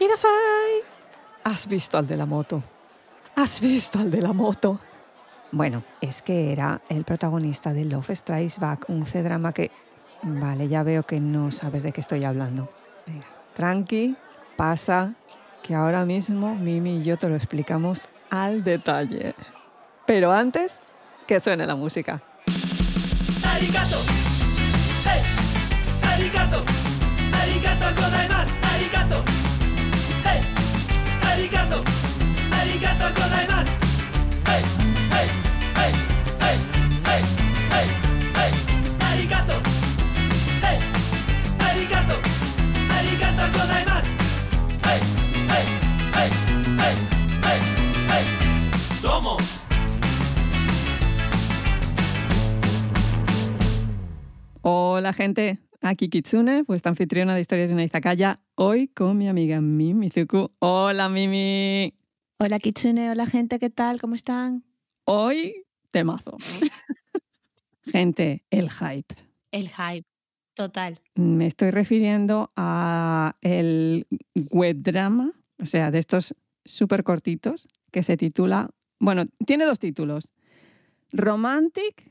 Mirasai. ¿Has visto al de la moto? ¿Has visto al de la moto? Bueno, es que era el protagonista de Love Strikes Back, un C-drama que... Vale, ya veo que no sabes de qué estoy hablando. Venga, tranqui, pasa, que ahora mismo Mimi y yo te lo explicamos al detalle. Pero antes, que suene la música. Arigato. Gente, aquí Kitsune, vuestra anfitriona de Historias de una Izakaya, hoy con mi amiga Mimi Zuku. Hola Mimi. Hola Kitsune, hola gente, ¿qué tal? ¿Cómo están? Hoy temazo. gente, el hype. El hype, total. Me estoy refiriendo a el web drama, o sea, de estos súper cortitos, que se titula, bueno, tiene dos títulos, Romantic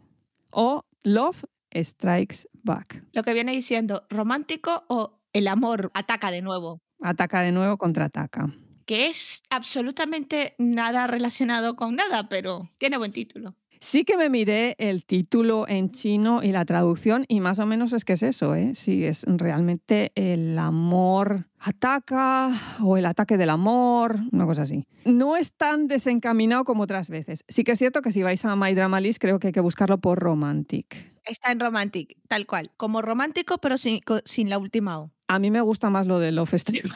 o Love Strikes Back. Lo que viene diciendo, romántico o el amor ataca de nuevo, Ataca de nuevo, contraataca. que es absolutamente nada relacionado con nada, pero tiene buen título. Sí que me miré el título en chino y la traducción y más o menos es que es eso, ¿eh? Sí, es realmente el amor ataca o el ataque del amor, una cosa así. No es tan desencaminado como otras veces. Sí que es cierto que si vais a My Drama List creo que hay que buscarlo por Romantic. Está en romantic, tal cual, como romántico pero sin, la última O. A mí me gusta más lo de Love Stream.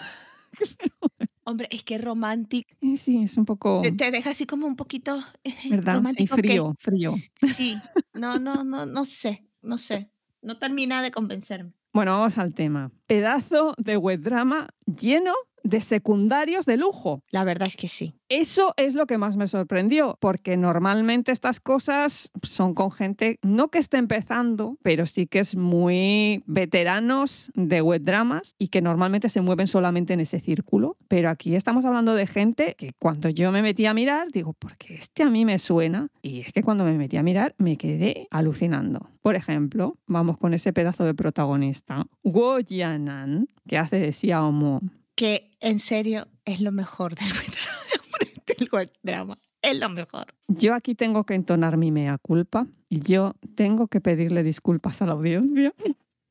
Hombre, es que romantic Eh, Sí, es un poco, te, te deja así como un poquito ¿verdad? Sí, romántico. ¿qué? frío, frío. Sí, no, no, no, no sé, no sé. No termina de convencerme. Bueno, vamos al tema. Pedazo de web drama lleno de secundarios de lujo. La verdad es que sí. Eso es lo que más me sorprendió, porque normalmente estas cosas son con gente, no que esté empezando, pero sí que es muy veteranos de web dramas y que normalmente se mueven solamente en ese círculo. Pero aquí estamos hablando de gente que cuando yo me metí a mirar, digo, porque este a mí me suena. Y es que cuando me metí a mirar me quedé alucinando. Por ejemplo, vamos con ese pedazo de protagonista, Wo Yanan, que hace de Xiaomo. Que en serio es lo mejor del del web drama. Es lo mejor. Yo aquí tengo que entonar mi mea culpa. Yo tengo que pedirle disculpas a la audiencia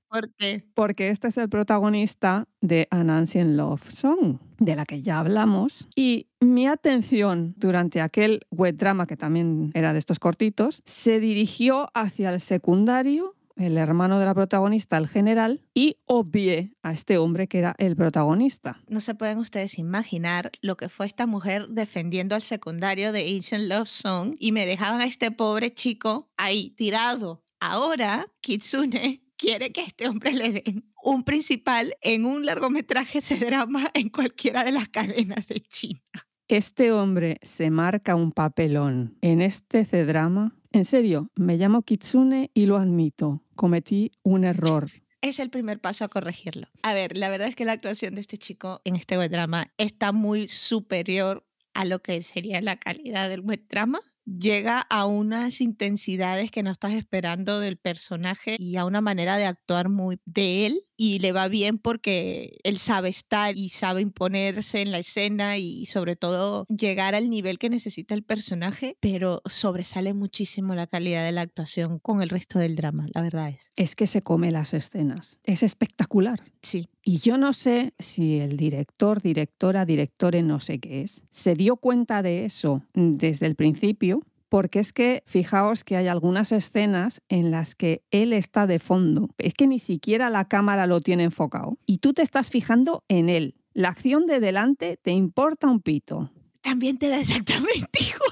Porque porque este es el protagonista de An Ancient Love Song, de la que ya hablamos. Y mi atención durante aquel web drama, que también era de estos cortitos, se dirigió hacia el secundario, el hermano de la protagonista, el general, y obvié a este hombre que era el protagonista. no se pueden ustedes imaginar lo que fue esta mujer defendiendo al secundario de Ancient Love Song y me dejaban a este pobre chico ahí tirado. Ahora Kitsune quiere que este hombre le den un principal en un largometraje ese drama en cualquiera de las cadenas de China. Este hombre se marca un papelón en este C-drama. En serio, me llamo Kitsune y lo admito. Cometí un error. Es el primer paso a corregirlo. A ver, la verdad es que la actuación de este chico en este web drama está muy superior a lo que sería la calidad del web drama. Llega a unas intensidades que no estás esperando del personaje y a una manera de actuar muy de él y le va bien porque él sabe estar y sabe imponerse en la escena y sobre todo llegar al nivel que necesita el personaje, pero sobresale muchísimo la calidad de la actuación con el resto del drama, la verdad es. Es que se come las escenas. Es espectacular. Sí. Y yo no sé si el director, directora, directore, no sé qué es, se dio cuenta de eso desde el principio, porque es que fijaos que hay algunas escenas en las que él está de fondo. Es que ni siquiera la cámara lo tiene enfocado. Y tú te estás fijando en él. La acción de delante te importa un pito. También te da exactamente igual.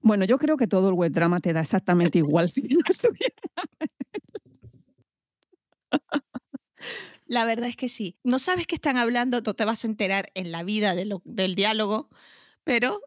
Bueno, yo creo que todo el web drama te da exactamente igual si no estuviera. La verdad es que sí. No sabes qué están hablando, no te vas a enterar en la vida de lo- del diálogo, pero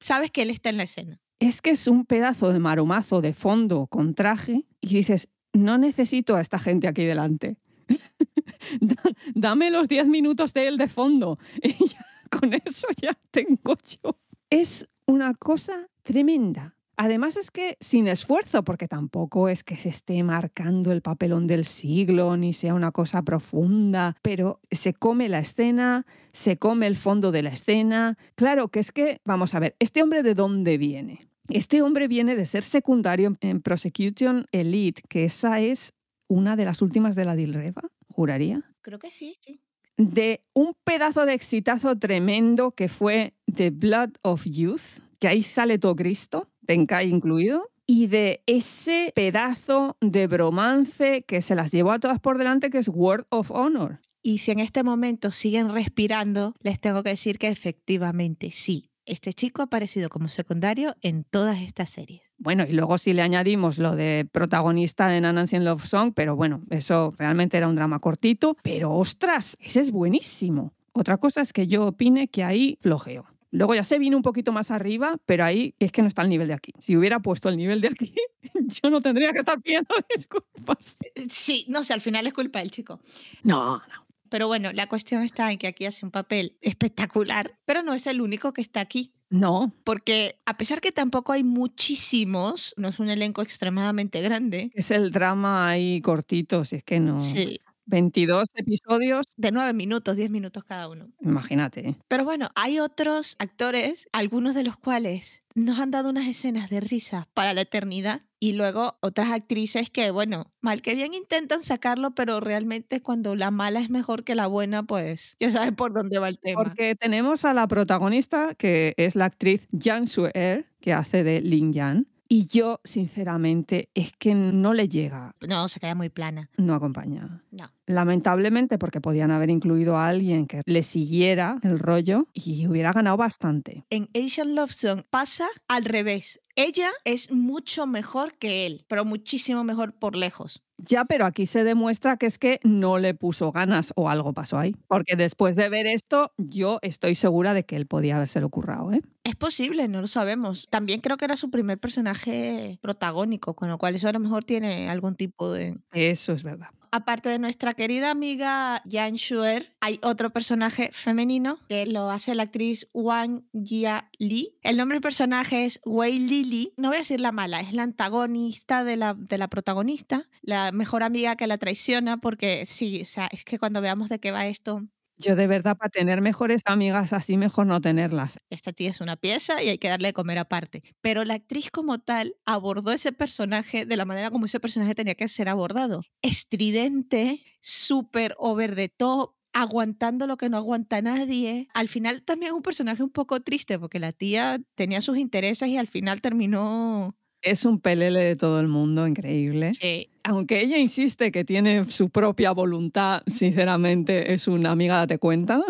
sabes que él está en la escena. Es que es un pedazo de maromazo de fondo con traje y dices, no necesito a esta gente aquí delante. Da- Dame los 10 minutos de él de fondo. Y ya, con eso ya tengo yo. Es una cosa tremenda. Además es que sin esfuerzo, porque tampoco es que se esté marcando el papelón del siglo, ni sea una cosa profunda, pero se come la escena, se come el fondo de la escena. Claro que es que, vamos a ver, ¿este hombre de dónde viene? Este hombre viene de ser secundario en Prosecution Elite, que esa es una de las últimas de la Dilreva, juraría Creo que sí, sí. de un pedazo de exitazo tremendo que fue The Blood of Youth, que ahí sale todo Cristo, Tenkai incluido, y de ese pedazo de bromance que se las llevó a todas por delante, que es Word of Honor. Y si en este momento siguen respirando, les tengo que decir que efectivamente sí. Este chico ha aparecido como secundario en todas estas series. Bueno, y luego si le añadimos lo de protagonista de Nancy en Love Song, pero bueno, eso realmente era un drama cortito, pero ostras, ese es buenísimo. Otra cosa es que yo opine que ahí flojeo. Luego ya se vino un poquito más arriba, pero ahí es que no está el nivel de aquí. Si hubiera puesto el nivel de aquí, yo no tendría que estar pidiendo disculpas. Eh, Sí, no sé, al final es culpa del chico. No, no. Pero bueno, la cuestión está en que aquí hace un papel espectacular, pero no es el único que está aquí. No, Porque a pesar que tampoco hay muchísimos, no es un elenco extremadamente grande. es el drama ahí cortito, si es que no. Sí, 22 episodios, de nueve minutos, diez minutos cada uno. imagínate. Pero bueno, hay otros actores, algunos de los cuales nos han dado unas escenas de risa para la eternidad y luego otras actrices que, bueno, mal que bien intentan sacarlo, pero realmente cuando la mala es mejor que la buena, pues ya sabes por dónde va el tema. Porque tenemos a la protagonista, que es la actriz Jan Sue-er, que hace de Lin Yan. Y yo, sinceramente, es que no le llega, No, se queda muy plana. no acompaña. No. Lamentablemente, porque podían haber incluido a alguien que le siguiera el rollo y hubiera ganado bastante. En Asian Love Song pasa al revés. Ella es mucho mejor que él, pero muchísimo mejor por lejos. Ya, pero aquí se demuestra que es que no le puso ganas o algo pasó ahí. Porque después de ver esto, yo estoy segura de que él podía haberse ocurrido, ¿eh? Es posible, no lo sabemos. También creo que era su primer personaje protagónico, con lo cual eso a lo mejor tiene algún tipo de... Eso es verdad. Aparte de nuestra querida amiga Jan Shuer, hay otro personaje femenino que lo hace la actriz Wang Jia Lee. El nombre del personaje es Wei Lili. No voy a decir la mala, es la antagonista de la, de la protagonista, la mejor amiga que la traiciona, porque sí, o sea, es que cuando veamos de qué va esto, Yo de verdad, para tener mejores amigas así, mejor no tenerlas. esta tía es una pieza y hay que darle de comer aparte. Pero la actriz como tal abordó ese personaje de la manera como ese personaje tenía que ser abordado. Estridente, súper over the top, aguantando lo que no aguanta nadie. Al final también un personaje un poco triste porque la tía tenía sus intereses y al final terminó... Es un pelele de todo el mundo, increíble. Sí. Aunque ella insiste que tiene su propia voluntad, sinceramente es una amiga, date cuenta.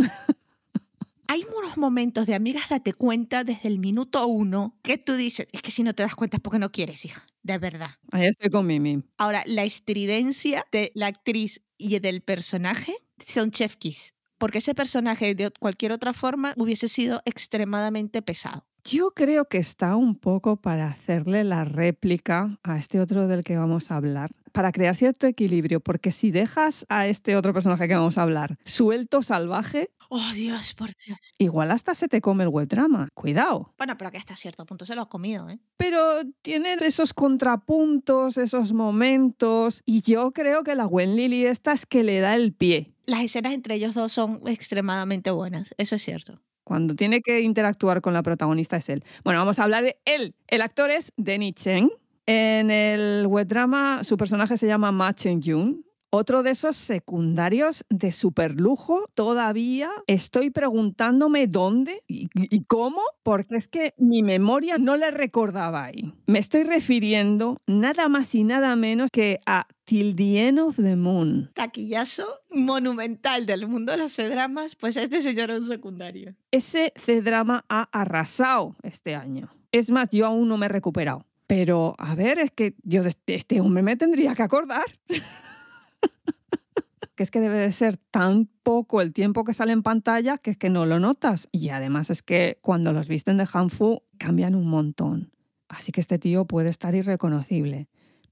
Hay unos momentos de amigas date cuenta desde el minuto uno que tú dices, es que si no te das cuenta es porque no quieres, hija, de verdad. Ahí estoy con Mimi. Ahora, la estridencia de la actriz y del personaje son chef kiss, porque ese personaje de cualquier otra forma hubiese sido extremadamente pesado. Yo creo que está un poco para hacerle la réplica a este otro del que vamos a hablar, para crear cierto equilibrio, porque si dejas a este otro personaje que vamos a hablar suelto, salvaje, Oh, Dios, por Dios. igual hasta se te come el webdrama. Cuidado. Bueno, pero que hasta cierto punto se lo ha comido, ¿eh? Pero tiene esos contrapuntos, esos momentos, y yo creo que la Gwen Lily esta es que le da el pie. Las escenas entre ellos dos son extremadamente buenas, eso es cierto. Cuando tiene que interactuar con la protagonista es él. Bueno, vamos a hablar de él. El actor es Denny Chen. En el webdrama su personaje se llama Ma Chen Yun. Otro de esos secundarios de superlujo. Todavía estoy preguntándome dónde y, y cómo, porque es que mi memoria no le recordaba ahí. Me estoy refiriendo nada más y nada menos que a Till the End of the Moon. Taquillazo monumental del mundo de los dramas, pues este señor es un secundario. Ese C-drama ha arrasado este año. Es más, yo aún no me he recuperado. Pero, a ver, es que yo de este- este hombre me tendría que acordar. que es que debe de ser tan poco el tiempo que sale en pantalla que es que no lo notas. Y además es que cuando los visten de Hanfu cambian un montón. Así que este tío puede estar irreconocible.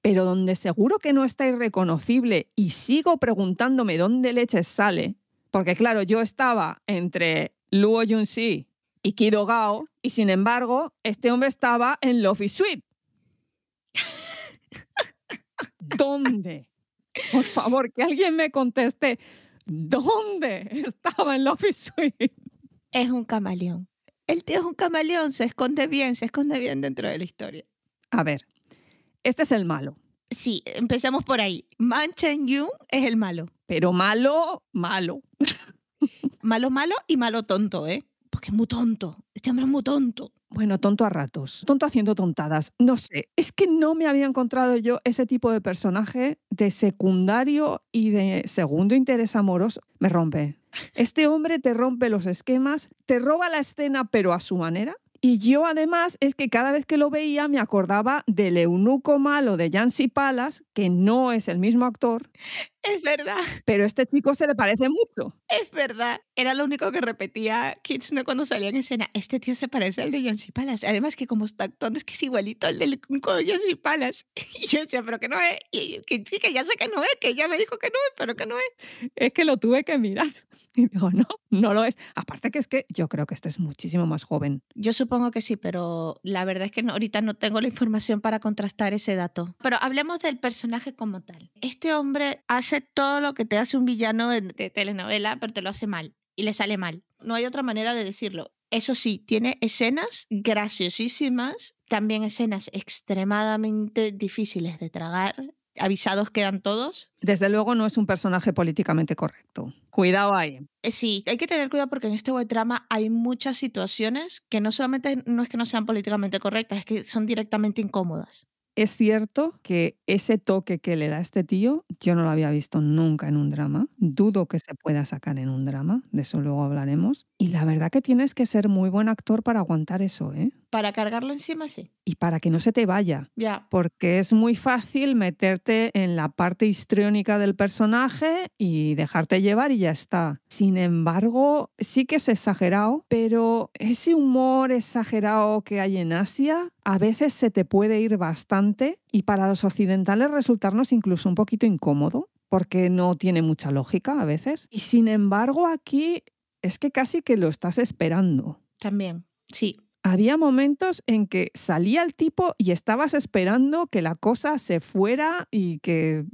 Pero donde seguro que no está irreconocible y sigo preguntándome dónde leches sale, porque claro, yo estaba entre Luo Junsi y Kido Gao, y sin embargo, este hombre estaba en Lofty Suite. ¿Dónde? Por favor, que alguien me conteste. ¿Dónde estaba en Lofty Suite? Es un camaleón. El tío es un camaleón, se esconde bien, se esconde bien dentro de la historia. A ver, este es el malo. Sí, empecemos por ahí. Man Chen Yun es el malo. Pero malo, malo. Malo, malo y malo tonto, ¿eh? Porque es muy tonto. Este hombre es muy tonto. Bueno, tonto a ratos. Tonto haciendo tontadas. No sé. Es que no me había encontrado yo ese tipo de personaje de secundario y de segundo interés amoroso. Me rompe. Este hombre te rompe los esquemas, te roba la escena, pero a su manera. Y yo además es que cada vez que lo veía me acordaba del eunuco malo de Jancy Palas, que no es el mismo actor, Es verdad, pero este chico se le parece mucho. Es verdad. Era lo único que repetía Kitsune cuando salía en escena. Este tío se parece al de Yancy Palas. Además que como está actuando es que es igualito al del de Yancy Palas. Y yo decía, pero que no es. Y que sí, que ya sé que no es, que ya me dijo que no es, pero que no es. Es que lo tuve que mirar. Y digo, no, no lo es. Aparte que es que yo creo que este es muchísimo más joven. Yo supongo que sí, pero la verdad es que no- ahorita no tengo la información para contrastar ese dato. Pero hablemos del personaje como tal. Este hombre hace todo lo que te hace un villano de telenovela, pero te lo hace mal y le sale mal. No hay otra manera de decirlo. Eso sí, tiene escenas graciosísimas, también escenas extremadamente difíciles de tragar. Avisados quedan todos. Desde luego no es un personaje políticamente correcto. Cuidado ahí. Eh, Sí, hay que tener cuidado porque en este web drama hay muchas situaciones que no solamente no es que no sean políticamente correctas, es que son directamente incómodas. Es cierto que ese toque que le da este tío, yo no lo había visto nunca en un drama. Dudo que se pueda sacar en un drama, de eso luego hablaremos. Y la verdad que tienes que ser muy buen actor para aguantar eso, ¿eh? Para cargarlo encima, sí. Y para que no se te vaya. Ya. Porque es muy fácil meterte en la parte histriónica del personaje y dejarte llevar y ya está. Sin embargo, sí que es exagerado, pero ese humor exagerado que hay en Asia a veces se te puede ir bastante y para los occidentales resultarnos incluso un poquito incómodo porque no tiene mucha lógica a veces. Y sin embargo aquí es que casi que lo estás esperando. También. Sí. Había momentos en que salía el tipo y estabas esperando que la cosa se fuera y que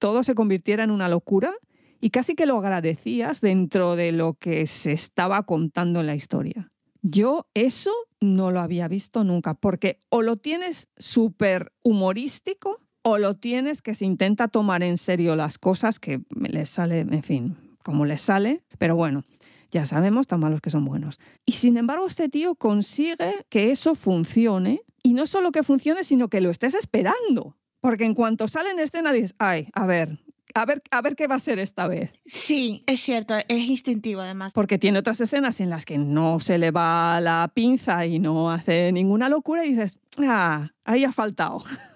todo se convirtiera en una locura y casi que lo agradecías dentro de lo que se estaba contando en la historia. Yo eso no lo había visto nunca, porque o lo tienes súper humorístico o lo tienes que se intenta tomar en serio las cosas que le sale, en fin, como le sale, pero bueno, ya sabemos tan malos que son buenos. Y sin embargo, este tío consigue que eso funcione y no solo que funcione, sino que lo estés esperando. Porque en cuanto sale en escena dices, ay, a ver, a ver, a ver qué va a ser esta vez. Sí, es cierto, es instintivo además. Porque tiene otras escenas en las que no se le va la pinza y no hace ninguna locura y dices, ah, ahí ha faltado.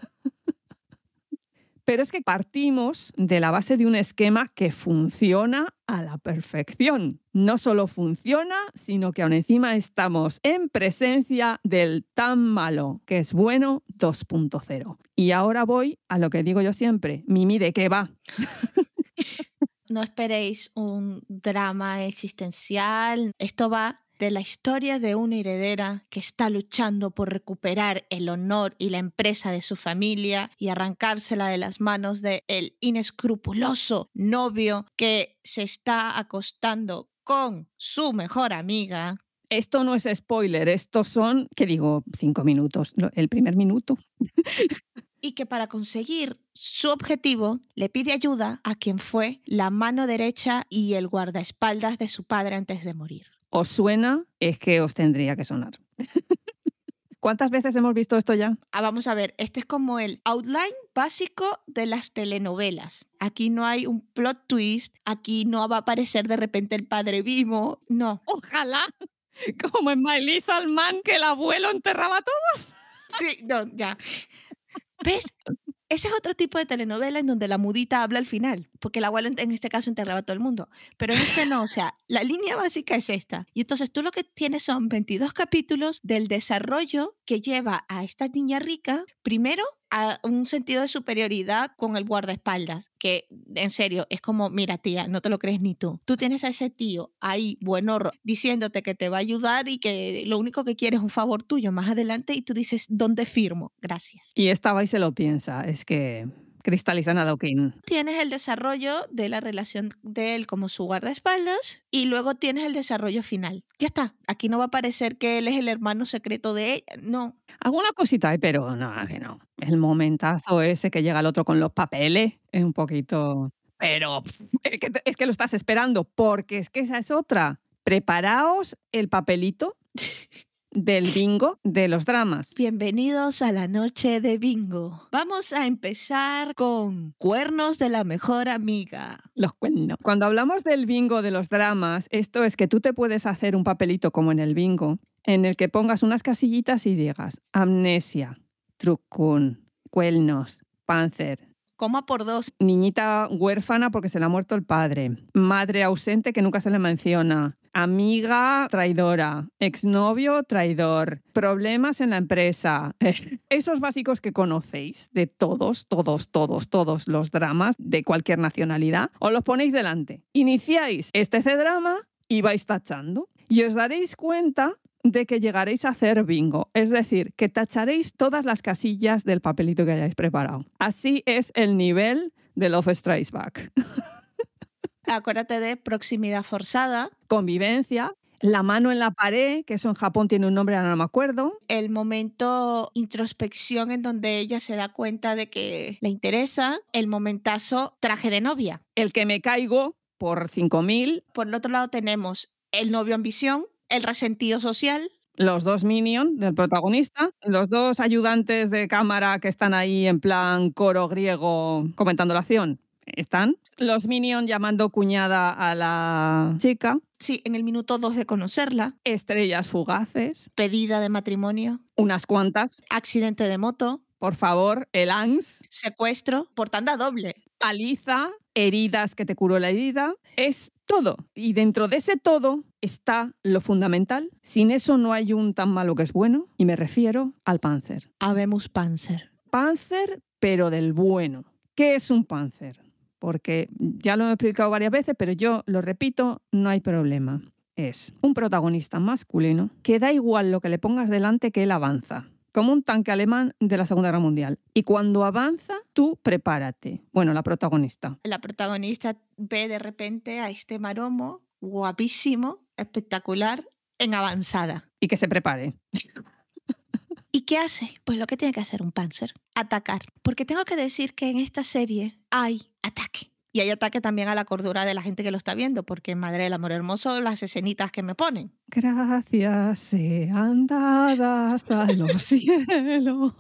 Pero es que partimos de la base de un esquema que funciona a la perfección. No solo funciona, sino que aún encima estamos en presencia del tan malo que es bueno 2.0. Y ahora voy a lo que digo yo siempre, Mimi de qué va. No esperéis un drama existencial. Esto va de la historia de una heredera que está luchando por recuperar el honor y la empresa de su familia y arrancársela de las manos del inescrupuloso novio que se está acostando con su mejor amiga. Esto no es spoiler, estos son, ¿qué digo? Cinco minutos, el primer minuto. y que para conseguir su objetivo le pide ayuda a quien fue la mano derecha y el guardaespaldas de su padre antes de morir. ¿Os suena? Es que os tendría que sonar. ¿Cuántas veces hemos visto esto ya? Ah, vamos a ver, este es como el outline básico de las telenovelas. Aquí no hay un plot twist, aquí no va a aparecer de repente el padre vivo, no. Ojalá. Como en My Little Man, que el abuelo enterraba todo. Sí, no, ya. ¿Ves? Ese es otro tipo de telenovela en donde la mudita habla al final, porque el abuelo en- este caso enterraba a todo el mundo. Pero en este no, o sea, la línea básica es esta. Y entonces tú lo que tienes son 22 capítulos del desarrollo que lleva a esta niña rica, primero, a un sentido de superioridad con el guardaespaldas, que en serio es como, mira tía, no te lo crees ni tú. Tú tienes a ese tío ahí, buenorro, diciéndote que te va a ayudar y que lo único que quiere es un favor tuyo más adelante y tú dices, ¿dónde firmo? Gracias. Y esta va y se lo piensa. Es que cristalizan a Dawkins. Tienes el desarrollo de la relación de él como su guardaespaldas y luego tienes el desarrollo final. Ya está. Aquí no va a parecer que él es el hermano secreto de ella. No. Alguna cosita hay, pero no, que no. El momentazo ese que llega el otro con los papeles es un poquito... Pero es que, es que lo estás esperando, porque es que esa es otra. Preparaos el papelito del bingo de los dramas. Bienvenidos a la noche de bingo. Vamos a empezar con cuernos de la mejor amiga. Los cuernos. Cuando hablamos del bingo de los dramas, esto es que tú te puedes hacer un papelito como en el bingo, en el que pongas unas casillitas y digas amnesia, trucún, cuernos, panzer, Coma por dos. niñita huérfana porque se le ha muerto el padre, madre ausente que nunca se le menciona, amiga traidora, exnovio traidor, problemas en la empresa. Esos básicos que conocéis de todos, todos, todos, todos los dramas de cualquier nacionalidad, os los ponéis delante. Iniciáis este C-drama y vais tachando. Y os daréis cuenta de que llegaréis a hacer bingo, es decir, que tacharéis todas las casillas del papelito que hayáis preparado. Así es el nivel de Love Strikes Back. Acuérdate de proximidad forzada, Convivencia, la mano en la pared, que eso en Japón tiene un nombre, ahora no me acuerdo. el momento introspección en donde ella se da cuenta de que le interesa, el momentazo traje de novia. El que me caigo por 5.000, Por el otro lado tenemos el novio ambición, el resentido social, los dos minions del protagonista, los dos ayudantes de cámara que están ahí en plan coro griego comentando la acción. Están los minions llamando cuñada a la chica, sí, en el minuto dos de conocerla, estrellas fugaces, pedida de matrimonio, unas cuantas. accidente de moto, Por favor, el ANS, secuestro, por tanda doble. paliza, heridas que te curó la herida, es todo. Y dentro de ese todo está lo fundamental. Sin eso no hay un tan malo que es bueno, y me refiero al Panzer. Habemos Panzer. Panzer, pero del bueno. ¿Qué es un Panzer? Porque ya lo he explicado varias veces, pero yo lo repito, no hay problema. Es un protagonista masculino que da igual lo que le pongas delante que él avanza, como un tanque alemán de la Segunda Guerra Mundial. Y cuando avanza, tú prepárate. Bueno, la protagonista. La protagonista ve de repente a este maromo guapísimo, espectacular, en avanzada. Y que se prepare. ¿Y qué hace? Pues lo que tiene que hacer un Panzer, atacar. Porque tengo que decir que en esta serie hay ataque. Y hay ataque también a la cordura de la gente que lo está viendo, porque madre del amor hermoso, las escenitas que me ponen. Gracias sean dadas a los cielos.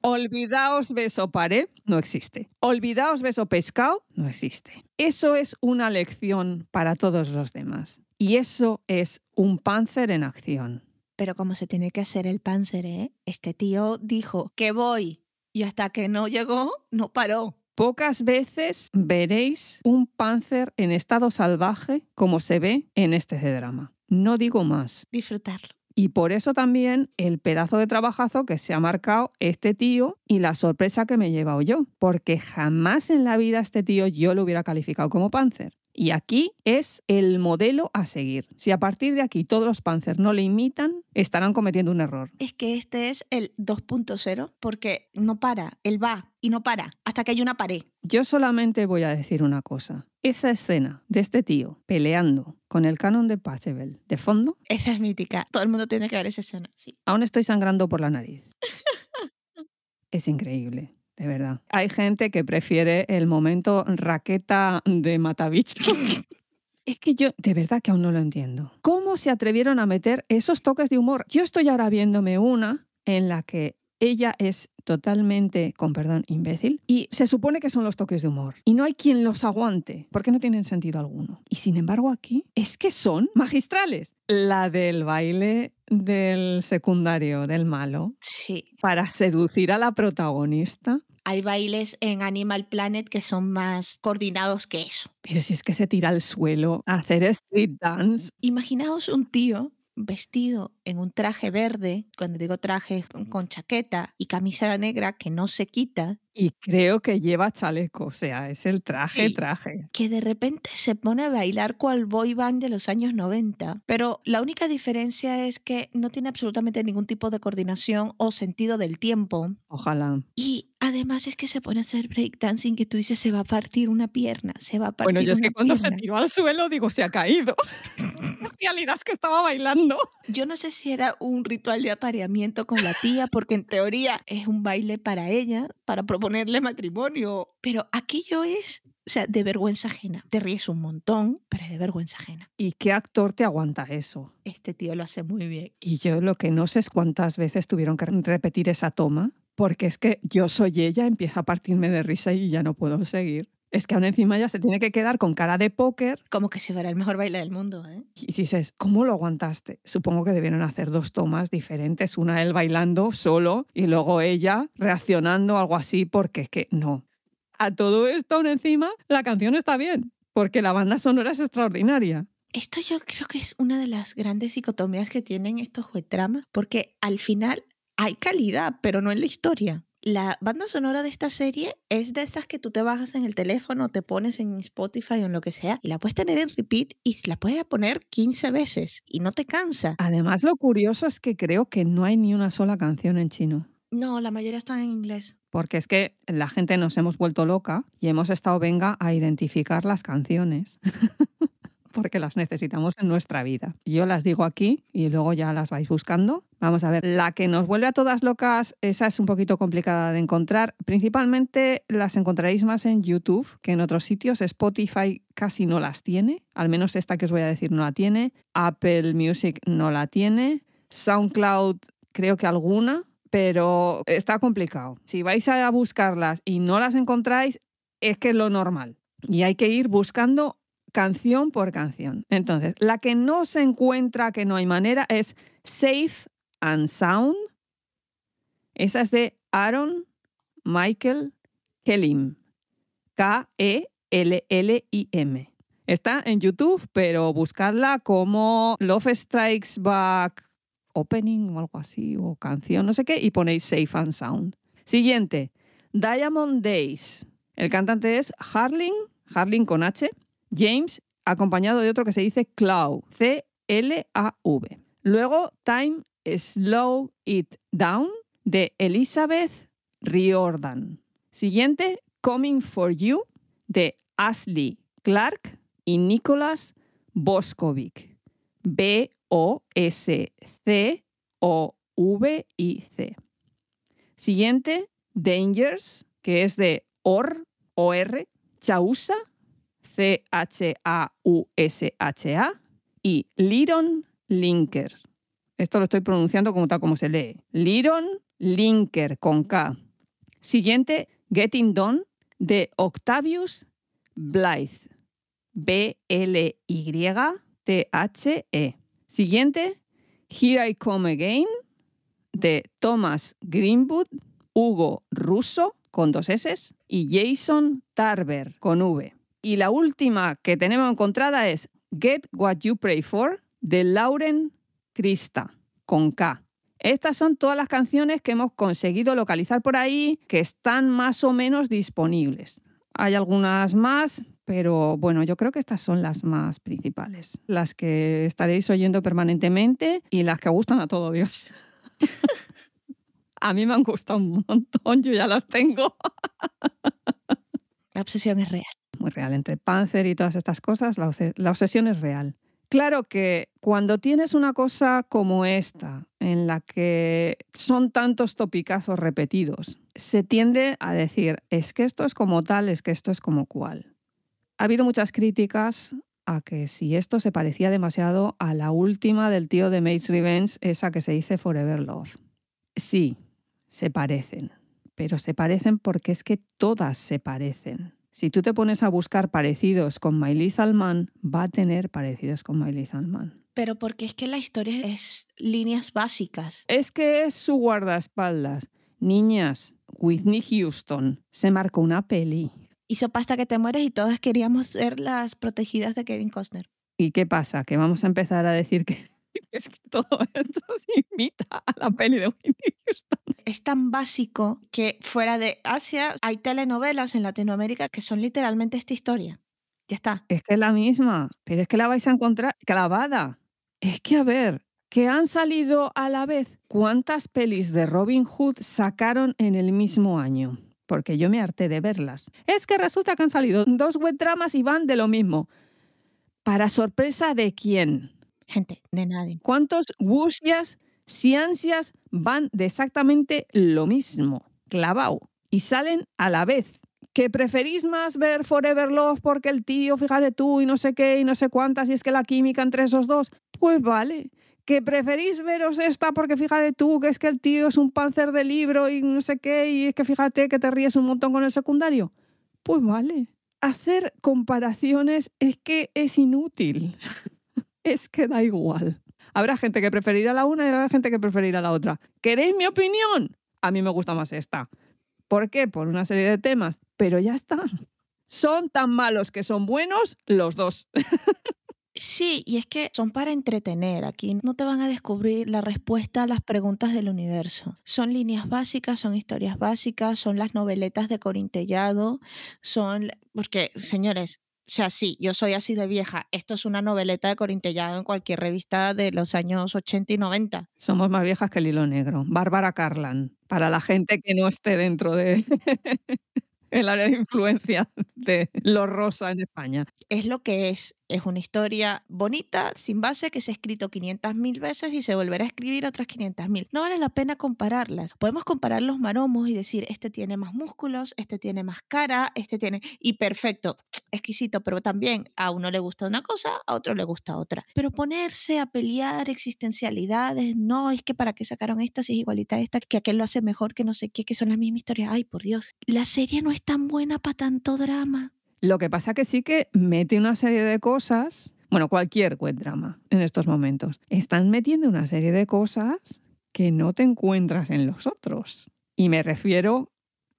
Olvidaos beso paré, no existe. Olvidaos beso pescado, no existe. Eso es una lección para todos los demás. Y eso es un panzer en acción. Pero como se tiene que hacer el Panzer, ¿eh? Este tío dijo que voy y hasta que no llegó, no paró. Pocas veces veréis un panzer en estado salvaje como se ve en este drama. No digo más. Disfrutarlo. Y por eso también el pedazo de trabajazo que se ha marcado este tío y la sorpresa que me he llevado yo. Porque jamás en la vida este tío yo lo hubiera calificado como Panzer. Y aquí es el modelo a seguir. Si a partir de aquí todos los Panzer no le imitan, estarán cometiendo un error. Es que este es el 2.0 porque no para, él va y no para hasta que hay una pared. Yo solamente voy a decir una cosa. Esa escena de este tío peleando con el canon de Pachebel de fondo, Esa es mítica. Todo el mundo tiene que ver esa escena. Sí. aún estoy sangrando por la nariz. es increíble, de verdad. Hay gente que prefiere el momento raqueta de Matabicho. Es que yo de verdad que aún no lo entiendo. ¿Cómo se atrevieron a meter esos toques de humor? Yo estoy ahora viéndome una en la que ella es totalmente, con perdón, imbécil y se supone que son los toques de humor y no hay quien los aguante porque no tienen sentido alguno. Y sin embargo aquí es que son magistrales. La del baile del secundario, del malo, Sí. para seducir a la protagonista. Hay bailes en Animal Planet que son más coordinados que eso. Pero si es que se tira al suelo a hacer street dance, Imaginaos un tío vestido en un traje verde, cuando digo traje con chaqueta y camisa negra que no se quita, Y creo que lleva chaleco, o sea, es el traje, Sí. traje. que de repente se pone a bailar cual boy band de los años 90. Pero la única diferencia es que no tiene absolutamente ningún tipo de coordinación o sentido del tiempo. Ojalá. Y además es que se pone a hacer breakdancing que tú dices se va a partir una pierna, se va a partir Bueno, yo es que cuando se pierna". tiró al suelo digo, se ha caído. Realidad es que estaba bailando. Yo no sé si era un ritual de apareamiento con la tía, porque en teoría es un baile para ella, para proponerle matrimonio. Pero aquello es, o sea, de vergüenza ajena. Te ríes un montón, pero es de vergüenza ajena. ¿Y qué actor te aguanta eso? Este tío lo hace muy bien. Y yo lo que no sé es cuántas veces tuvieron que repetir esa toma, porque es que yo soy ella, empieza a partirme de risa y ya no puedo seguir. Es que aún encima ya se tiene que quedar con cara de póker Como que si fuera el mejor baile del mundo, ¿eh? y dices, ¿cómo lo aguantaste? Supongo que debieron hacer dos tomas diferentes, una él bailando solo y luego ella reaccionando, algo así, porque es que no. A todo esto aún encima, la canción está bien, porque la banda sonora es extraordinaria. Esto yo creo que es una de las grandes dicotomías que tienen estos webdramas, porque al final hay calidad, pero no en la historia. La banda sonora de esta serie es de estas que tú te bajas en el teléfono, te pones en Spotify o en lo que sea, y la puedes tener en repeat y la puedes poner 15 veces y no te cansa. Además, lo curioso es que creo que no hay ni una sola canción en chino. No, la mayoría están en inglés. Porque es que la gente nos hemos vuelto loca y hemos estado, venga, a identificar las canciones. porque las necesitamos en nuestra vida. Yo las digo aquí y luego ya las vais buscando. Vamos a ver, la que nos vuelve a todas locas, esa es un poquito complicada de encontrar. Principalmente las encontraréis más en YouTube que en otros sitios. Spotify casi no las tiene, al menos esta que os voy a decir no la tiene. Apple Music no la tiene. SoundCloud creo que alguna, pero está complicado. Si vais a buscarlas y no las encontráis, es que es lo normal. Y hay que ir buscando canción por canción. Entonces, la que no se encuentra, que no hay manera, es Safe and Sound. Esa es de Aaron Michael Kelim. E K-E-L-L-I-M. Está en YouTube, pero buscadla como Love Strikes Back Opening o algo así, o canción, no sé qué, y ponéis Safe and Sound. Siguiente, Diamond Days. El cantante es Harling, Harling con H, James, acompañado de otro que se dice Cloud, C-L-A-V. Luego, Time Slow It Down, de Elizabeth Riordan. Siguiente, Coming for You, de Ashley Clark y Nicholas Boskovic. B-O-S-C-O-V-I-C. Siguiente, Dangers, que es de Or, O-R, Chausa, C-H-A-U-S-H-A, y Liron Linker. Esto lo estoy pronunciando como tal como se lee. Liron Linker con K. Siguiente, Getting Done, de Octavius Blythe. B-L-Y-T-H-E. Siguiente, Here I Come Again, de Thomas Greenwood, Hugo Russo, con dos S, y Jason Tarver, con V. Y la última que tenemos encontrada es Get What You Pray For, de Lauren Krista, con K. Estas son todas las canciones que hemos conseguido localizar por ahí, que están más o menos disponibles. Hay algunas más, pero bueno, yo creo que estas son las más principales, las que estaréis oyendo permanentemente y las que gustan a todo Dios. a mí me han gustado un montón, yo ya las tengo. La obsesión es real. Muy real, entre Panzer y todas estas cosas, la, obse- la obsesión es real. Claro que cuando tienes una cosa como esta, en la que son tantos topicazos repetidos, se tiende a decir, es que esto es como tal, es que esto es como cual. Ha habido muchas críticas a que si esto se parecía demasiado a la última del tío de Maid's Revenge, esa que se dice Forever Love. Sí, se parecen, pero se parecen porque es que todas se parecen. Si tú te pones a buscar parecidos con My Lethal Man, va a tener parecidos con My Lethal Man. Pero porque es que la historia es líneas básicas. Es que es su guardaespaldas. Niñas, Whitney Houston se marcó una peli. Hizo pasta que te mueres y todas queríamos ser las protegidas de Kevin Costner. ¿Y qué pasa? Que vamos a empezar a decir que, Es que todo esto se imita a la peli de Whitney Houston. Es tan básico que fuera de Asia hay telenovelas en Latinoamérica que son literalmente esta historia. Ya está. Es que es la misma, pero es que la vais a encontrar clavada. Es que, a ver, que han salido a la vez. ¿Cuántas pelis de Robin Hood sacaron en el mismo año? Porque yo me harté de verlas. Es que resulta que han salido dos web dramas y van de lo mismo. ¿Para sorpresa de quién? Gente, de nadie. ¿Cuántos wuxias, ciencias van de exactamente lo mismo? Clavao. Y salen a la vez. ¿Que preferís más ver Forever Love porque el tío, fíjate tú, y no sé qué, y no sé cuántas, y es que la química entre esos dos? Pues vale. ¿Que preferís veros esta porque fíjate tú, que es que el tío es un panzer de libro y no sé qué, y es que fíjate que te ríes un montón con el secundario? Pues vale. Hacer comparaciones es que es inútil. es que da igual. Habrá gente que preferirá la una y habrá gente que preferirá la otra. ¿Queréis mi opinión? A mí me gusta más esta. ¿Por qué? Por una serie de temas. Pero ya está. Son tan malos que son buenos los dos. Sí, y es que son para entretener. Aquí no te van a descubrir la respuesta a las preguntas del universo. Son líneas básicas, son historias básicas, son las noveletas de Corintellado, son... Porque, señores, o sea, sí, yo soy así de vieja. Esto es una noveleta de Corintellado en cualquier revista de los años 80 y 90. Somos más viejas que el hilo negro. Bárbara Carlan, para la gente que no esté dentro de el área de influencia de lo rosa en España. Es lo que es. Es una historia bonita, sin base, que se ha escrito 500.000 veces y se volverá a escribir otras 500.000. No vale la pena compararlas. Podemos comparar los maromos y decir, este tiene más músculos, este tiene más cara, este tiene... Y perfecto, exquisito, pero también a uno le gusta una cosa, a otro le gusta otra. Pero ponerse a pelear existencialidades, no, es que para qué sacaron esta si es igualita a esta, que aquel lo hace mejor, que no sé qué, que son las mismas historias. Ay, por Dios. La serie no es tan buena para tanto drama. Lo que pasa que sí que mete una serie de cosas, bueno, cualquier web drama en estos momentos, están metiendo una serie de cosas que no te encuentras en los otros. Y me refiero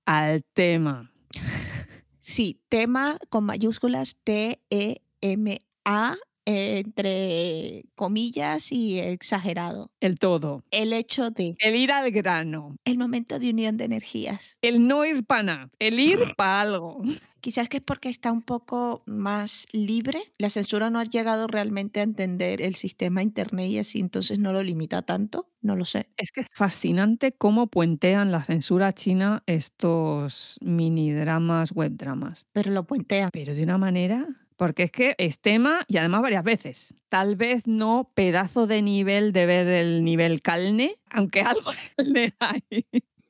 al tema. Sí, tema con mayúsculas T-E-M-A entre comillas y exagerado. El todo. El hecho de. El ir al grano. El momento de unión de energías. El no ir para nada. El ir para algo. Quizás que es porque está un poco más libre. La censura no ha llegado realmente a entender el sistema internet y así, entonces no lo limita tanto. No lo sé. Es que es fascinante cómo puentean la censura china estos mini dramas, web dramas. Pero lo puentean. Pero de una manera porque es que es tema y además varias veces. Tal vez no pedazo de nivel de ver el nivel calne, aunque algo le hay.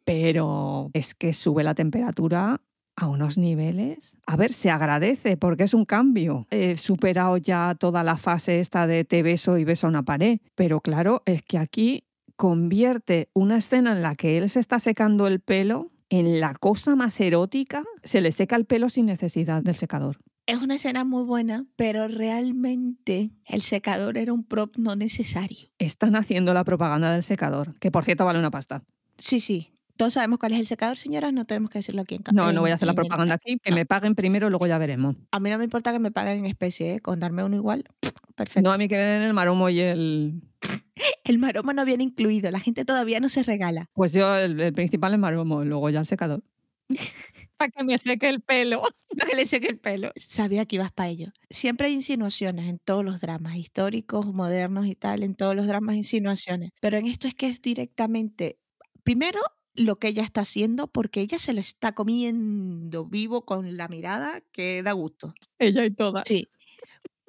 Pero es que sube la temperatura a unos niveles. A ver, se agradece porque es un cambio. He superado ya toda la fase esta de te beso y beso una pared. Pero claro, es que aquí convierte una escena en la que él se está secando el pelo en la cosa más erótica. Se le seca el pelo sin necesidad del secador. Es una escena muy buena, pero realmente el secador era un prop no necesario. Están haciendo la propaganda del secador, que por cierto vale una pasta. Sí, sí. Todos sabemos cuál es el secador, señoras, no tenemos que decirlo aquí en ca- No, no voy a hacer la propaganda aquí, que no. me paguen primero, luego ya veremos. A mí no me importa que me paguen en especie, ¿eh? con darme uno igual, perfecto. No a mí que den el maromo y el... El maroma no viene incluido, la gente todavía no se regala. Pues yo, el, el principal es maromo, luego ya el secador. Para que me seque el pelo. Para que le seque el pelo. Sabía que ibas para ello. Siempre hay insinuaciones en todos los dramas, históricos, modernos y tal, en todos los dramas insinuaciones. Pero en esto es que es directamente, primero, lo que ella está haciendo, porque ella se lo está comiendo vivo con la mirada que da gusto. Ella y todas. Sí.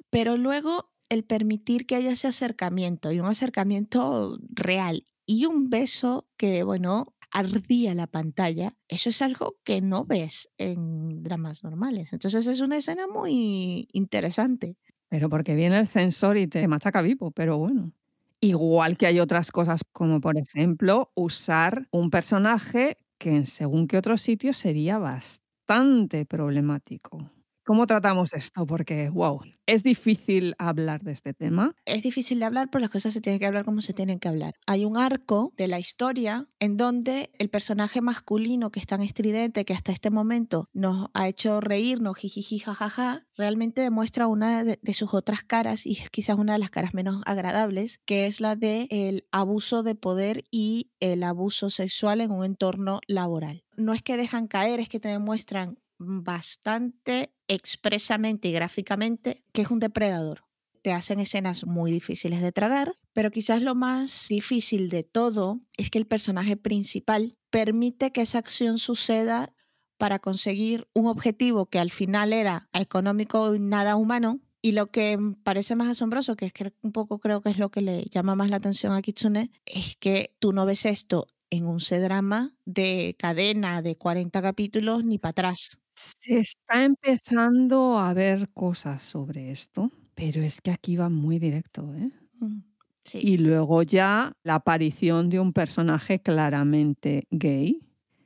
Pero luego el permitir que haya ese acercamiento y un acercamiento real y un beso que, bueno, ardía la pantalla, eso es algo que no ves en dramas normales. Entonces es una escena muy interesante. Pero porque viene el censor y te machaca vivo, pero bueno. Igual que hay otras cosas, como por ejemplo usar un personaje que en según qué otros sitios sería bastante problemático. ¿Cómo tratamos esto? Porque, wow, es difícil hablar de este tema. Es difícil de hablar, pero las cosas se tienen que hablar como se tienen que hablar. Hay un arco de la historia en donde el personaje masculino que es tan estridente, que hasta este momento nos ha hecho reírnos, jijiji, jajaja, realmente demuestra una de, de sus otras caras y quizás una de las caras menos agradables, que es la de el abuso de poder y el abuso sexual en un entorno laboral. No es que dejan caer, es que te demuestran bastante expresamente y gráficamente que es un depredador. Te hacen escenas muy difíciles de tragar, pero quizás lo más difícil de todo es que el personaje principal permite que esa acción suceda para conseguir un objetivo que al final era económico y nada humano. Y lo que parece más asombroso, que es que un poco creo que es lo que le llama más la atención a Kitsune, es que tú no ves esto en un C-drama de cadena de 40 capítulos ni para atrás. Se está empezando a ver cosas sobre esto, pero es que aquí va muy directo, ¿eh? Mm, Sí. Y luego ya la aparición de un personaje claramente gay.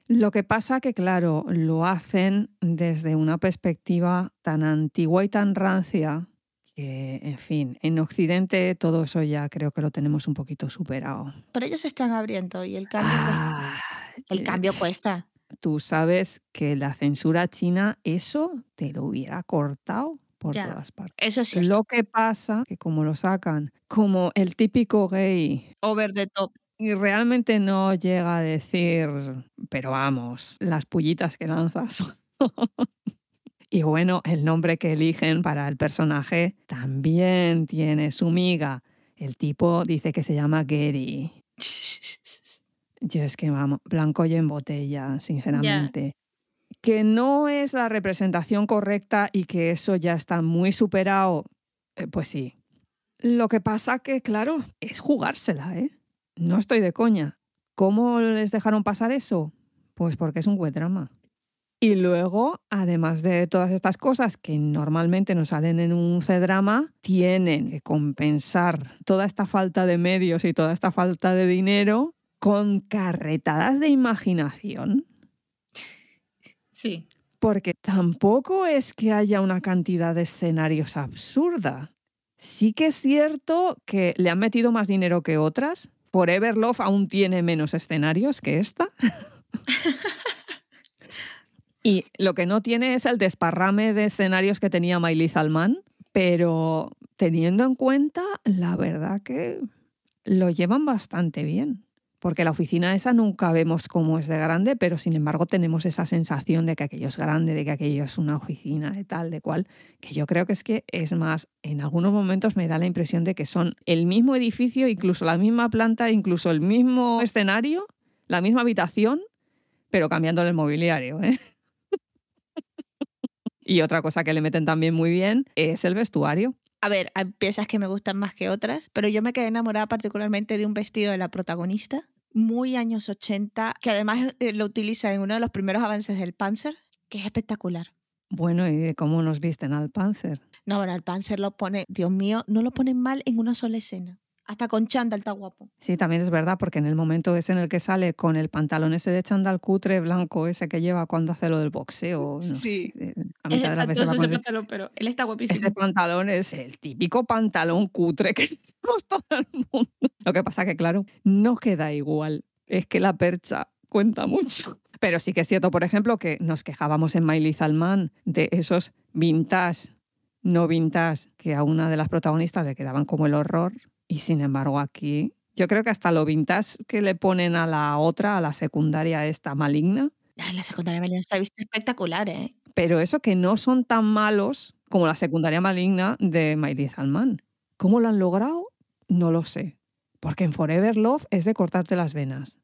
Lo que pasa que, claro, lo hacen desde una perspectiva tan antigua y tan rancia que, en fin, en Occidente todo eso ya creo que lo tenemos un poquito superado. Pero ellos se están abriendo y el cambio, cuesta. Ah, el eh, cambio cuesta. Tú sabes que la censura china, eso te lo hubiera cortado por Ya. todas partes. Eso es cierto. Lo que pasa que como lo sacan como el típico gay Over the top. y realmente no llega a decir, pero vamos, las pullitas que lanzas. y bueno, el nombre que eligen para el personaje también tiene su miga. El tipo dice que se llama Gary. Yo es que vamos, blanco y en botella, sinceramente. Que no es la representación correcta y que eso ya está muy superado, eh, pues sí. Lo que pasa que, claro, es jugársela, ¿eh? No estoy de coña. ¿Cómo les dejaron pasar eso? Pues porque es un web drama. Y luego, además de todas estas cosas que normalmente no salen en un C-drama, tienen que compensar toda esta falta de medios y toda esta falta de dinero con carretadas de imaginación. Sí. Porque tampoco es que haya una cantidad de escenarios absurda. Sí que es cierto que le han metido más dinero que otras. Forever Love aún tiene menos escenarios que esta. y lo que no tiene es el desparrame de escenarios que tenía Miley Zalman, pero teniendo en cuenta, la verdad que lo llevan bastante bien. Porque la oficina esa nunca vemos cómo es de grande, pero sin embargo tenemos esa sensación de que aquello es grande, de que aquello es una oficina de tal, de cual, que yo creo que es que es más, en algunos momentos me da la impresión de que son el mismo edificio, incluso la misma planta, incluso el mismo escenario, la misma habitación, pero cambiando el mobiliario. ¿eh? y otra cosa que le meten también muy bien es el vestuario. A ver, hay piezas que me gustan más que otras, pero yo me quedé enamorada particularmente de un vestido de la protagonista, muy años 80, que además eh, lo utiliza en uno de los primeros avances del Panzer, que es espectacular. Bueno, y cómo nos visten al Panzer. No, bueno, el Panzer lo pone, Dios mío, no lo ponen mal en una sola escena. Hasta con chándal está guapo. Sí, también es verdad, porque en el momento ese en el que sale con el pantalón ese de chándal cutre blanco, ese que lleva cuando hace lo del boxeo, no Sí. sé, eh, a Es mitad de las veces ese- pantalón, pero él está guapísimo. ese pantalón es el típico pantalón cutre que tenemos todo el mundo. Lo que pasa que, claro, no queda igual. Es que la percha cuenta mucho. Pero sí que es cierto, por ejemplo, que nos quejábamos en Miley Zalman de esos vintage, no vintage, que a una de las protagonistas le quedaban como el horror. Y sin embargo, aquí yo creo que hasta lo vintage que le ponen a la otra, a la secundaria esta maligna, la secundaria Belén está vista espectacular, ¿eh? pero eso que no son tan malos como la secundaria maligna de Miley Zalman. ¿Cómo lo han logrado? No lo sé. Porque en Forever Love es de cortarte las venas.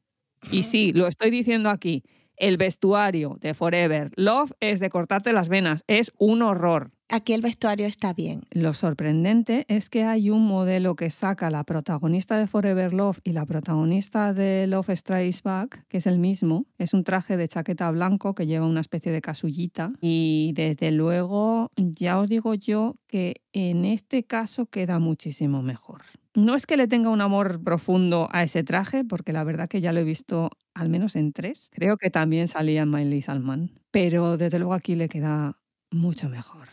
Y sí, lo estoy diciendo aquí. El vestuario de Forever Love es de cortarte las venas. Es un horror. Aquí el vestuario está bien. Lo sorprendente es que hay un modelo que saca la protagonista de Forever Love y la protagonista de Love Strikes Back, que es el mismo. Es un traje de chaqueta blanco que lleva una especie de casullita. Y desde luego, ya os digo yo que en este caso queda muchísimo mejor. No es que le tenga un amor profundo a ese traje, porque la verdad que ya lo he visto al menos en tres. Creo que también salía en Miley Zalman. Pero desde luego aquí le queda mucho mejor.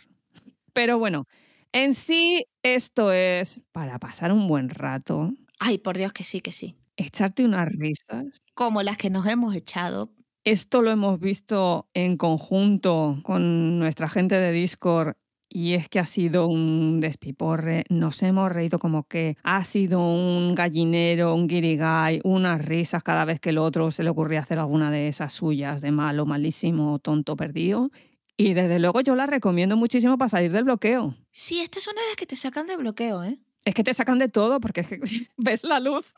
Pero bueno, en sí esto es para pasar un buen rato, Ay, por Dios que sí, que sí. echarte unas risas. Como las que nos hemos echado. Esto lo hemos visto en conjunto con nuestra gente de Discord y es que ha sido un despiporre. Nos hemos reído como que ha sido un gallinero, un guirigay, unas risas cada vez que el otro se le ocurría hacer alguna de esas suyas de malo, malísimo, tonto, perdido. Y desde luego yo la recomiendo muchísimo para salir del bloqueo. Sí, estas son las que te sacan de bloqueo, ¿eh? Es que te sacan de todo porque es que ves la luz.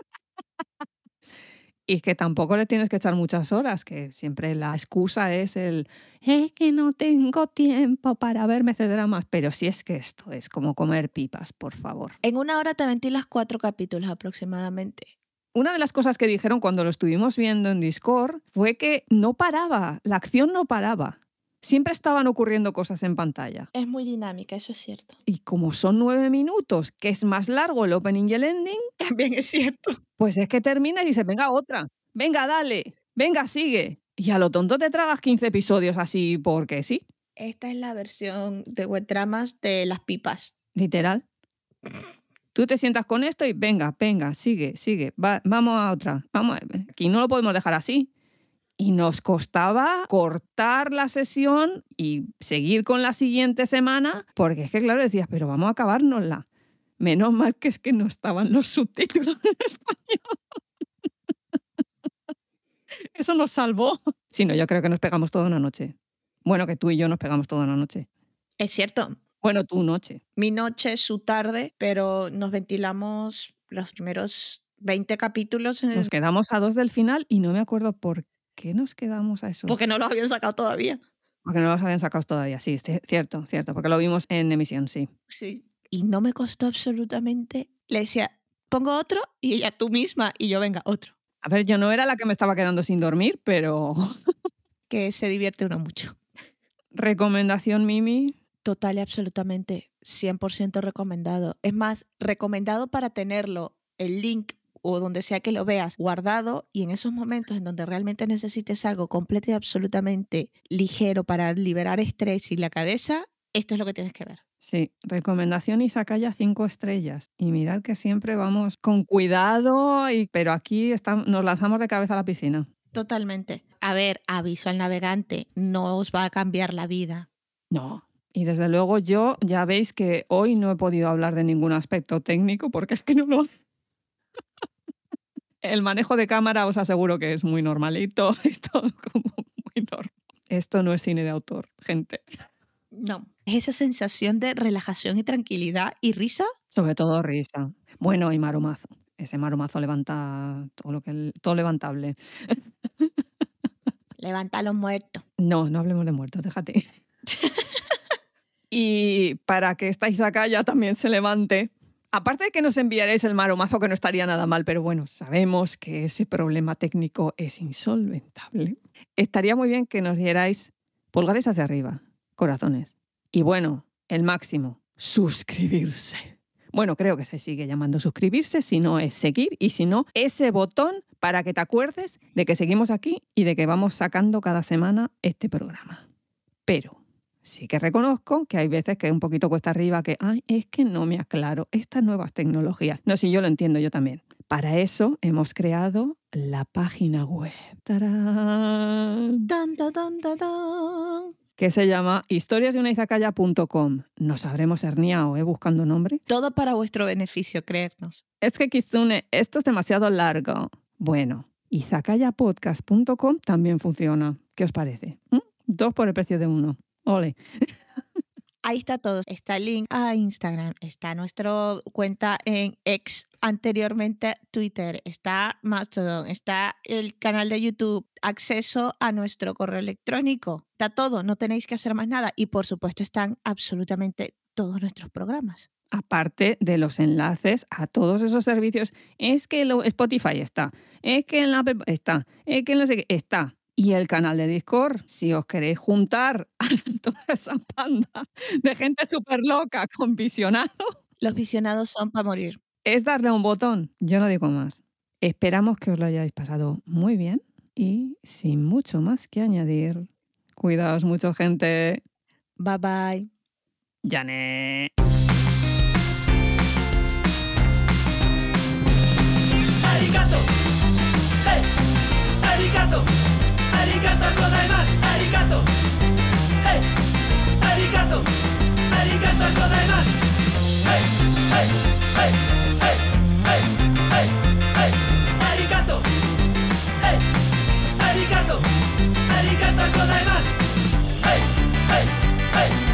Y que tampoco le tienes que echar muchas horas, que siempre la excusa es el es que no tengo tiempo para verme dramas. Pero si es que esto es como comer pipas, por favor. En una hora te ventilas cuatro capítulos aproximadamente. Una de las cosas que dijeron cuando lo estuvimos viendo en Discord fue que no paraba, la acción no paraba. Siempre estaban ocurriendo cosas en pantalla. Es muy dinámica, eso es cierto. Y como son nueve minutos, que es más largo el opening y el ending, También es cierto. pues es que termina y dice, venga otra, venga dale, venga sigue. Y a lo tonto te tragas 15 episodios así porque sí, Esta es la versión de web dramas de las pipas. literal. Tú te sientas con esto y venga, venga, sigue, sigue, va- vamos a otra. Vamos, a- aquí no lo podemos dejar así. Y nos costaba cortar la sesión y seguir con la siguiente semana, porque es que, claro, decías, pero vamos a acabárnosla. Menos mal que es que no estaban los subtítulos en español. Eso nos salvó. Si no, yo creo que nos pegamos toda una noche. Bueno, que tú y yo nos pegamos toda una noche. Es cierto. Bueno, tu noche. Mi noche, su tarde, pero nos ventilamos los primeros 20 capítulos Nos quedamos a dos del final y no me acuerdo por qué nos quedamos a esos. porque no los habían sacado todavía. Porque no los habían sacado todavía, sí, sí, cierto, cierto, porque lo vimos en emisión, sí. Sí. Y no me costó absolutamente. Le decía, pongo otro y ella tú misma y yo, venga, otro. A ver, yo no era la que me estaba quedando sin dormir, pero Que se divierte uno mucho. recomendación Mimi, Total y absolutamente 100% recomendado. Es más, recomendado para tenerlo, el link o donde sea que lo veas guardado y en esos momentos en donde realmente necesites algo completo y absolutamente ligero para liberar estrés y la cabeza, esto es lo que tienes que ver. sí, recomendación Izakaya cinco estrellas. Y mirad que siempre vamos con cuidado, y, pero aquí estamos, nos lanzamos de cabeza a la piscina. Totalmente. A ver, aviso al navegante, no os va a cambiar la vida. No. Y desde luego yo ya veis que hoy no he podido hablar de ningún aspecto técnico porque es que no lo... El manejo de cámara os aseguro que es muy normalito, es todo como muy normal. Esto no es cine de autor, gente. No. Es esa sensación de relajación y tranquilidad y risa. Sobre todo risa. Bueno, y maromazo. Ese maromazo levanta todo lo que todo levantable. Levanta a los muertos. No, no hablemos de muertos, déjate. y para que esta izakaya también se levante, aparte de que nos enviaréis el maromazo, que no estaría nada mal, pero bueno, sabemos que ese problema técnico es insolventable. Estaría muy bien que nos dierais pulgares hacia arriba, corazones. Y bueno, el máximo, suscribirse. Bueno, creo que se sigue llamando suscribirse, si no es seguir y si no, ese botón para que te acuerdes de que seguimos aquí y de que vamos sacando cada semana este programa. Pero sí que reconozco que hay veces que un poquito cuesta arriba que, ay, es que no me aclaro estas nuevas tecnologías. No, si yo lo entiendo yo también. Para eso hemos creado la página web. ¡Tarán! Tan, tan, tan, que se llama historiasdeunaizakaya.com. Nos habremos herniado, ¿eh? Buscando nombre. Todo para vuestro beneficio, creernos. Es que Kitsune, esto es demasiado largo. Bueno, izakayapodcast.com también funciona. ¿Qué os parece? ¿Mm? Dos por el precio de uno. Ole. Ahí está todo. Está el link a Instagram, está nuestra cuenta en ex anteriormente Twitter, está Mastodon, está el canal de YouTube, acceso a nuestro correo electrónico. Está todo, no tenéis que hacer más nada. Y por supuesto están absolutamente todos nuestros programas. Aparte de los enlaces a todos esos servicios, es que lo- Spotify está, es que en la Apple está, es que no sé qué está. Y el canal de Discord, si os queréis juntar a toda esa panda de gente súper loca con visionado, Los visionados son para morir. es darle un botón. Yo no digo más. Esperamos que os lo hayáis pasado muy bien y sin mucho más que añadir. Cuidaos mucho, gente. Bye bye. Janet. ございますありがとう。はいありがとうありがとうございますはいはいはいはいはいはいありがとうはいありがとうありがとうございますはいはいはい